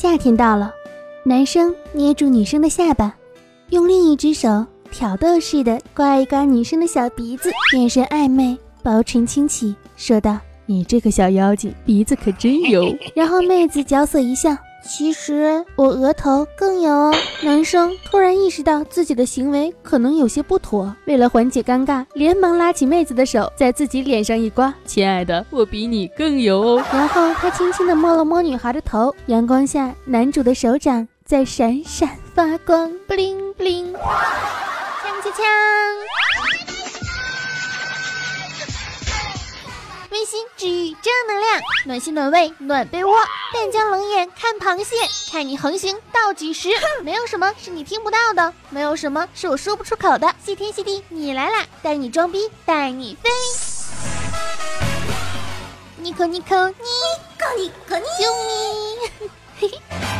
夏天到了，男生捏住女生的下巴，用另一只手挑逗似的刮一刮女生的小鼻子，眼神暧昧，薄唇轻启，说道：“ 你这个小妖精，鼻子可真油。”然后妹子角色一笑。其实我额头更油哦。男生突然意识到自己的行为可能有些不妥，为了缓解尴尬，连忙拉起妹子的手，在自己脸上一刮：“亲爱的，我比你更油哦。”然后他轻轻地摸了摸女孩的头，阳光下，男主的手掌在闪闪发光，bling bling，锵锵锵。温馨治愈正能量，暖心暖胃暖被窝。但将冷眼看螃蟹，看你横行到几时？没有什么是你听不到的，没有什么是我说不出口的。谢天谢地，你来啦！带你装逼，带你飞。尼可尼可尼可尼可尼，救命！嘿嘿。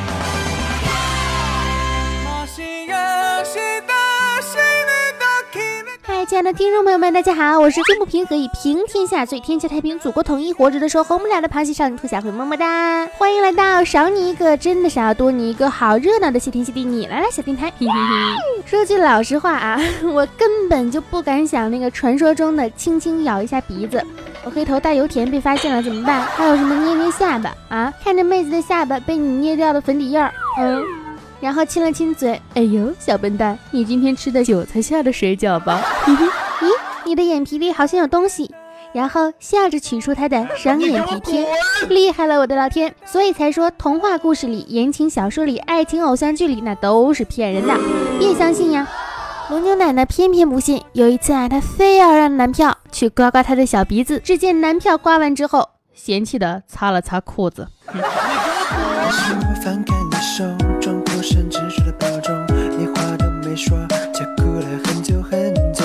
亲爱的听众朋友们，大家好，我是心不平可以平天下最天下太平，祖国统一，活着的时候红不了的螃蟹少女兔小慧，么么哒！欢迎来到少你一个真的少，多你一个好热闹的谢天谢地你来了小电台。嘿嘿嘿。说句老实话啊，我根本就不敢想那个传说中的轻轻咬一下鼻子，我黑头大油田被发现了怎么办？还有什么捏捏下巴啊？看着妹子的下巴被你捏掉的粉底印儿，嗯。然后亲了亲嘴，哎呦，小笨蛋，你今天吃的韭菜馅的水饺吧？咦，你的眼皮里好像有东西。然后笑着取出他的双眼皮贴，厉害了，我的老天！所以才说童话故事里、言情小说里、爱情偶像剧里那都是骗人的，别相信呀。龙牛奶奶偏偏不信，有一次啊，她非要让男票去刮刮她的小鼻子，只见男票刮完之后，嫌弃的擦了擦裤子。甚至说的保重，你话都没说，就哭了很久很久。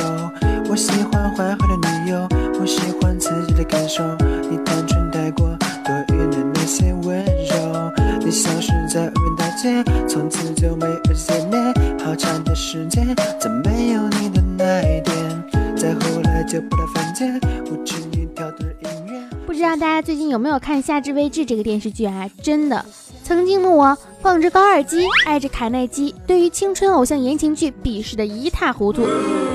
我喜欢坏坏的女友，我喜欢刺激的感受。你单纯带过多余的那些温柔，你消失在无人大街，从此就没有见面。好长的时间，再没有你的那一天，再后来就不到房间，我只你跳动的音乐。不知道大家最近有没有看《夏至未至》这个电视剧啊？真的。曾经的我放着高尔基，爱着卡耐基，对于青春偶像言情剧鄙视的一塌糊涂。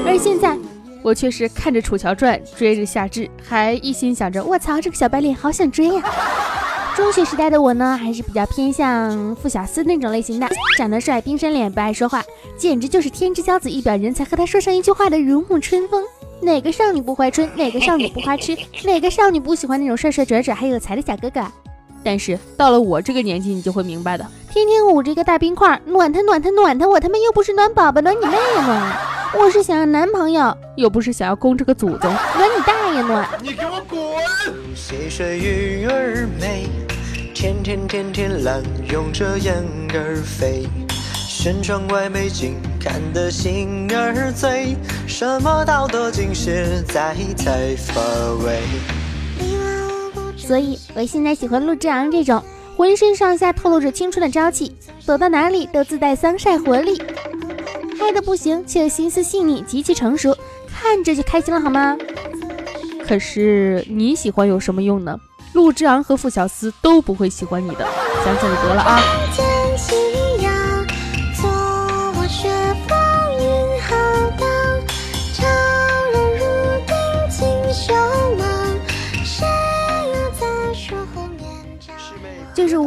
而现在，我却是看着《楚乔传》，追着夏至，还一心想着我操，这个小白脸好想追呀！中学时代的我呢，还是比较偏向傅小司那种类型的，长得帅，冰山脸，不爱说话，简直就是天之骄子，一表人才。和他说上一句话的如沐春风，哪个少女不怀春？哪个少女不花痴？哪个少女不喜欢那种帅帅拽拽还有才的小哥哥？但是到了我这个年纪，你就会明白的。天天捂着一个大冰块，暖他暖他暖他，我他妈又不是暖宝宝，暖你妹呀！我是想要男朋友，又不是想要供这个祖宗，暖你大爷暖！你给我滚！细水鱼儿美，天天天天懒用着眼儿飞，轩窗外美景看得心儿醉，什么道德经实在太乏味。所以，我现在喜欢陆之昂这种浑身上下透露着青春的朝气，走到哪里都自带桑晒活力，嗨的不行，却心思细腻，极其成熟，看着就开心了，好吗？可是你喜欢有什么用呢？陆之昂和傅小司都不会喜欢你的，想想就得了啊。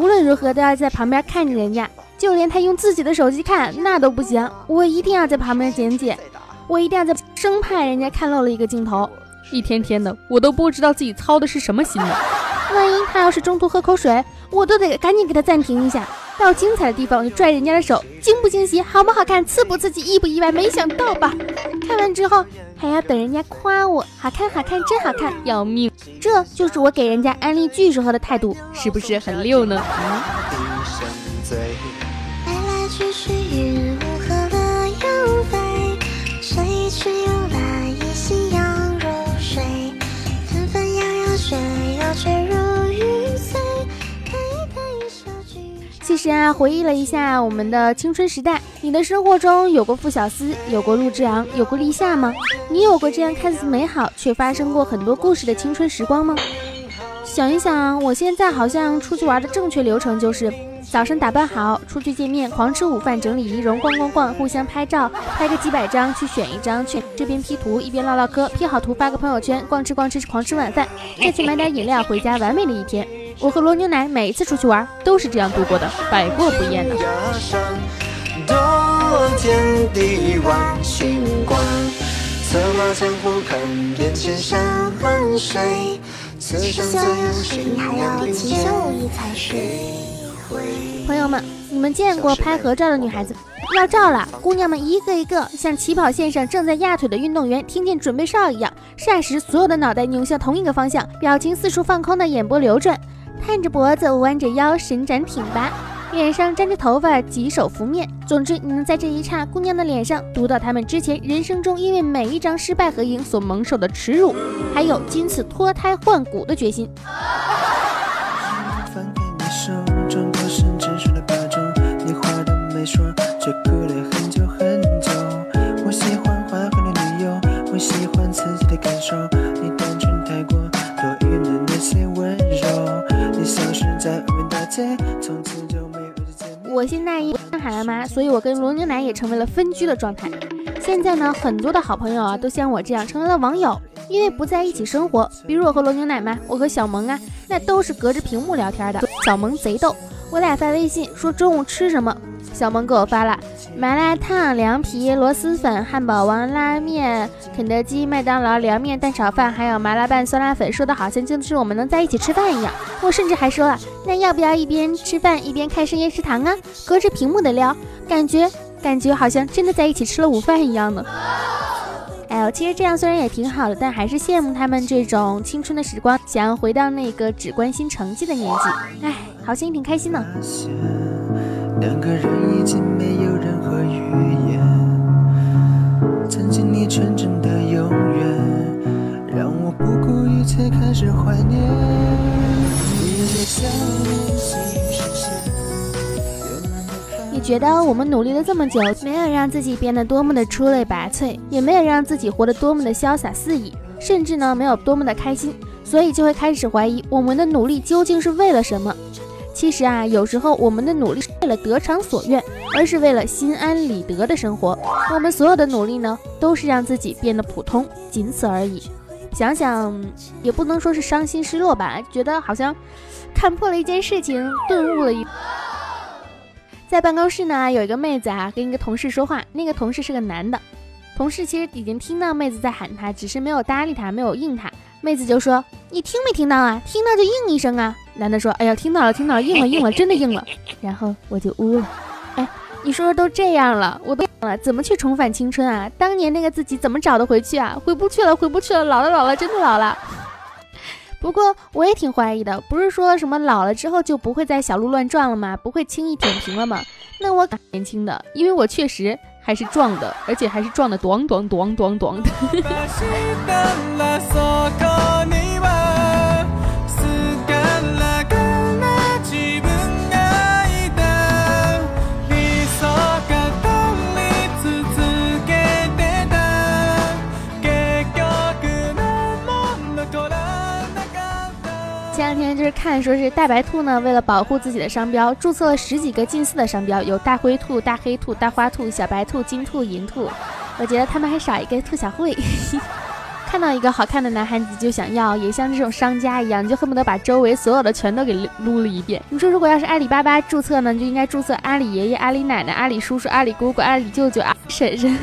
无论如何都要在旁边看着人家，就连他用自己的手机看那都不行，我一定要在旁边剪剪，我一定要在，生怕人家看漏了一个镜头。一天天的，我都不知道自己操的是什么心呢。万一他要是中途喝口水，我都得赶紧给他暂停一下。到精彩的地方我就拽人家的手，惊不惊喜，好不好看，刺不刺激，意不意外？没想到吧？看完之后还要等人家夸我，好看，好看，真好看，要命！这就是我给人家安利剧时候的态度，是不是很溜呢？嗯实啊，回忆了一下我们的青春时代，你的生活中有过傅小司，有过陆之昂，有过立夏吗？你有过这样看似美好却发生过很多故事的青春时光吗？想一想，我现在好像出去玩的正确流程就是早上打扮好，出去见面，狂吃午饭，整理仪容，逛逛逛，互相拍照，拍个几百张，去选一张，去这边 P 图，一边唠唠嗑，P 好图发个朋友圈，逛吃逛吃，狂吃晚饭，再去买点饮料，回家，完美的一天。我和罗牛奶每次出去玩都是这样度过的，百过不厌的。你还要勤修武艺才是。朋友们，你们见过拍合照的女孩子？要照了，姑娘们一个一个像起跑线上正在压腿的运动员，听见准备哨一样，霎时所有的脑袋扭向同一个方向，表情四处放空的眼波流转，探着脖子，弯着腰，伸展挺拔。脸上粘着头发，几手拂面。总之，你能在这一刹姑娘的脸上读到他们之前人生中因为每一张失败合影所蒙受的耻辱，还有今次脱胎换骨的决心。我现在因上海了吗，所以我跟罗牛奶也成为了分居的状态。现在呢，很多的好朋友啊，都像我这样成为了网友，因为不在一起生活。比如我和罗牛奶嘛，我和小萌啊，那都是隔着屏幕聊天的。小萌贼逗，我俩发微信说中午吃什么。小萌给我发了麻辣烫、凉皮、螺蛳粉、汉堡王、拉面、肯德基、麦当劳、凉面、蛋炒饭，还有麻辣拌酸辣粉，说的好像就是我们能在一起吃饭一样。我甚至还说了，那要不要一边吃饭一边看深夜食堂啊？隔着屏幕的聊，感觉感觉好像真的在一起吃了午饭一样呢。哎呦，其实这样虽然也挺好的，但还是羡慕他们这种青春的时光，想要回到那个只关心成绩的年纪。哎，好像也挺开心呢。两个人已经没有开始怀念。你觉得我们努力了这么久，没有让自己变得多么的出类拔萃，也没有让自己活得多么的潇洒肆意，甚至呢没有多么的开心，所以就会开始怀疑我们的努力究竟是为了什么。其实啊，有时候我们的努力是为了得偿所愿，而是为了心安理得的生活。我们所有的努力呢，都是让自己变得普通，仅此而已。想想也不能说是伤心失落吧，觉得好像看破了一件事情，顿悟了一。在办公室呢，有一个妹子啊，跟一个同事说话，那个同事是个男的。同事其实已经听到妹子在喊他，只是没有搭理他，没有应他。妹子就说：“你听没听到啊？听到就应一声啊。”男的说：“哎呀，听到了，听到了，应了，应了，真的应了。”然后我就呜了。你说说，都这样了，我都了，怎么去重返青春啊？当年那个自己怎么找得回去啊？回不去了，回不去了，老了，老了，真的老了。不过我也挺怀疑的，不是说什么老了之后就不会在小路乱撞了吗？不会轻易舔屏了吗？那我年轻的，因为我确实还是壮的，而且还是壮的，咚咚咚咚咚的。看说是大白兔呢，为了保护自己的商标，注册了十几个近似的商标，有大灰兔、大黑兔、大花兔、小白兔、金兔、银兔。我觉得他们还少一个兔小慧。看到一个好看的男孩子就想要，也像这种商家一样，就恨不得把周围所有的全都给撸了一遍。你说如果要是阿里巴巴注册呢，就应该注册阿里爷爷、阿里奶奶、阿里叔叔、阿里姑姑、阿里舅舅、阿婶婶。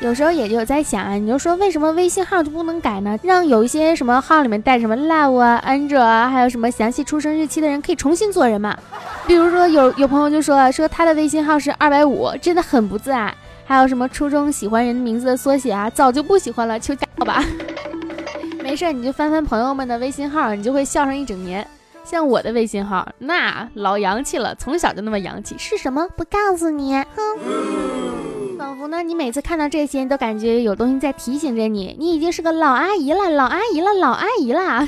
有时候也就在想啊，你就说为什么微信号就不能改呢？让有一些什么号里面带什么 love 啊、Angel 啊，还有什么详细出生日期的人可以重新做人嘛？比如说有有朋友就说说他的微信号是二百五，真的很不自爱。还有什么初中喜欢人名字的缩写啊，早就不喜欢了，求改吧。没事，你就翻翻朋友们的微信号，你就会笑上一整年。像我的微信号，那老洋气了，从小就那么洋气。是什么？不告诉你。哼。仿佛呢，你每次看到这些，都感觉有东西在提醒着你，你已经是个老阿姨了，老阿姨了，老阿姨了。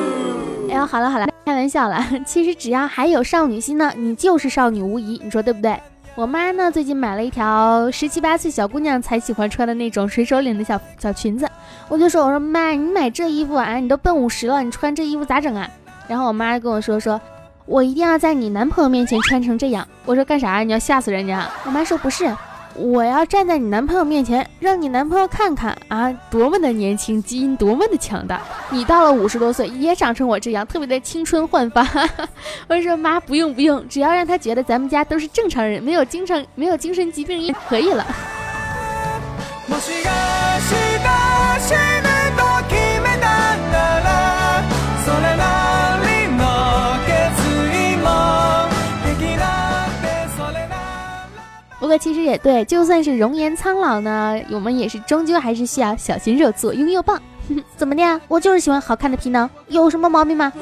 哎呦，好了好了，开玩笑了。其实只要还有少女心呢，你就是少女无疑。你说对不对？我妈呢，最近买了一条十七八岁小姑娘才喜欢穿的那种水手领的小小裙子，我就说，我说妈，你买这衣服啊，你都奔五十了，你穿这衣服咋整啊？然后我妈跟我说，说我一定要在你男朋友面前穿成这样。我说干啥？你要吓死人家？我妈说不是。我要站在你男朋友面前，让你男朋友看看啊，多么的年轻，基因多么的强大。你到了五十多岁也长成我这样，特别的青春焕发。我说妈，不用不用，只要让他觉得咱们家都是正常人，没有精神没有精神疾病也可以了。过其实也对，就算是容颜苍老呢，我们也是终究还是需要小鲜肉左拥有棒。怎么的？我就是喜欢好看的皮囊，有什么毛病吗？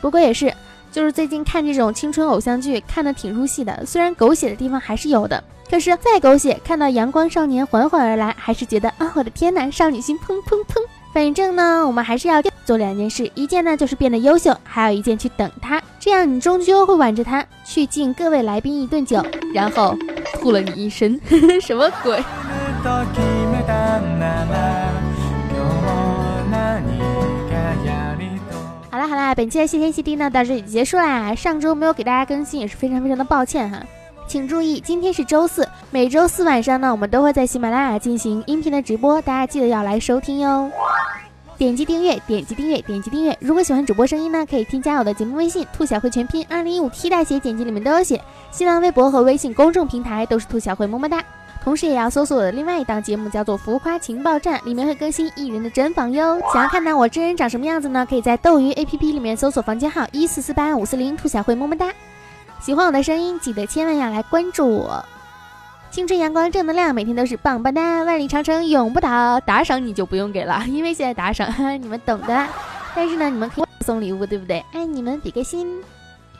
不过也是，就是最近看这种青春偶像剧，看的挺入戏的。虽然狗血的地方还是有的，可是再狗血，看到阳光少年缓缓而来，还是觉得啊，我的天哪，少女心砰砰砰！反正呢，我们还是要做两件事，一件呢就是变得优秀，还有一件去等他。这样你终究会挽着他去敬各位来宾一顿酒，然后吐了你一身，什么鬼？好啦好啦，本期的谢天谢地呢到这里结束啦。上周没有给大家更新，也是非常非常的抱歉哈。请注意，今天是周四，每周四晚上呢，我们都会在喜马拉雅进行音频的直播，大家记得要来收听哟。点击订阅，点击订阅，点击订阅。如果喜欢主播声音呢，可以添加我的节目微信“兔小慧全拼二零一五 T 大写”，简介里面都有写。新浪微博和微信公众平台都是兔小慧么么哒。同时也要搜索我的另外一档节目，叫做《浮夸情报站》，里面会更新艺人的专访哟。想要看到我真人长什么样子呢？可以在斗鱼 APP 里面搜索房间号一四四八五四零，兔小慧么么哒。喜欢我的声音，记得千万要来关注我。青春阳光正能量，每天都是棒棒哒，万里长城永不倒。打赏你就不用给了，因为现在打赏你们懂的。但是呢，你们可以送礼物，对不对？爱你们，比个心。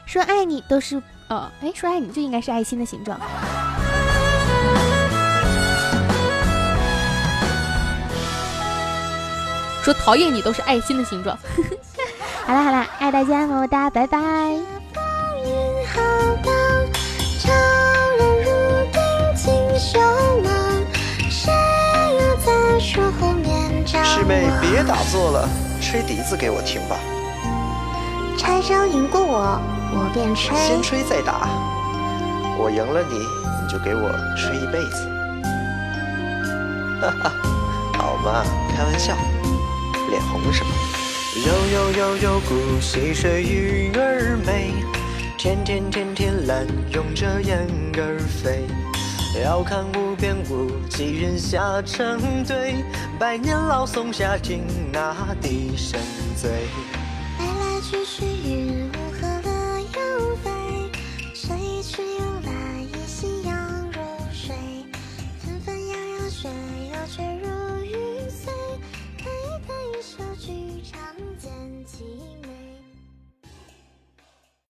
说爱你都是哦，哎，说爱你就应该是爱心的形状。说讨厌你都是爱心的形状。好啦好啦，爱大家，么么哒，拜拜。妹，别打坐了，吹笛子给我听吧。拆招赢过我，我便吹。先吹再打，我赢了你，你就给我吹一辈子。哈哈，好嘛，开玩笑，脸红什么？悠悠悠悠，古溪水，鱼儿美。天天天天，懒拥着燕儿飞。遥看无边无际，人下成堆。百年老松下听那笛声醉。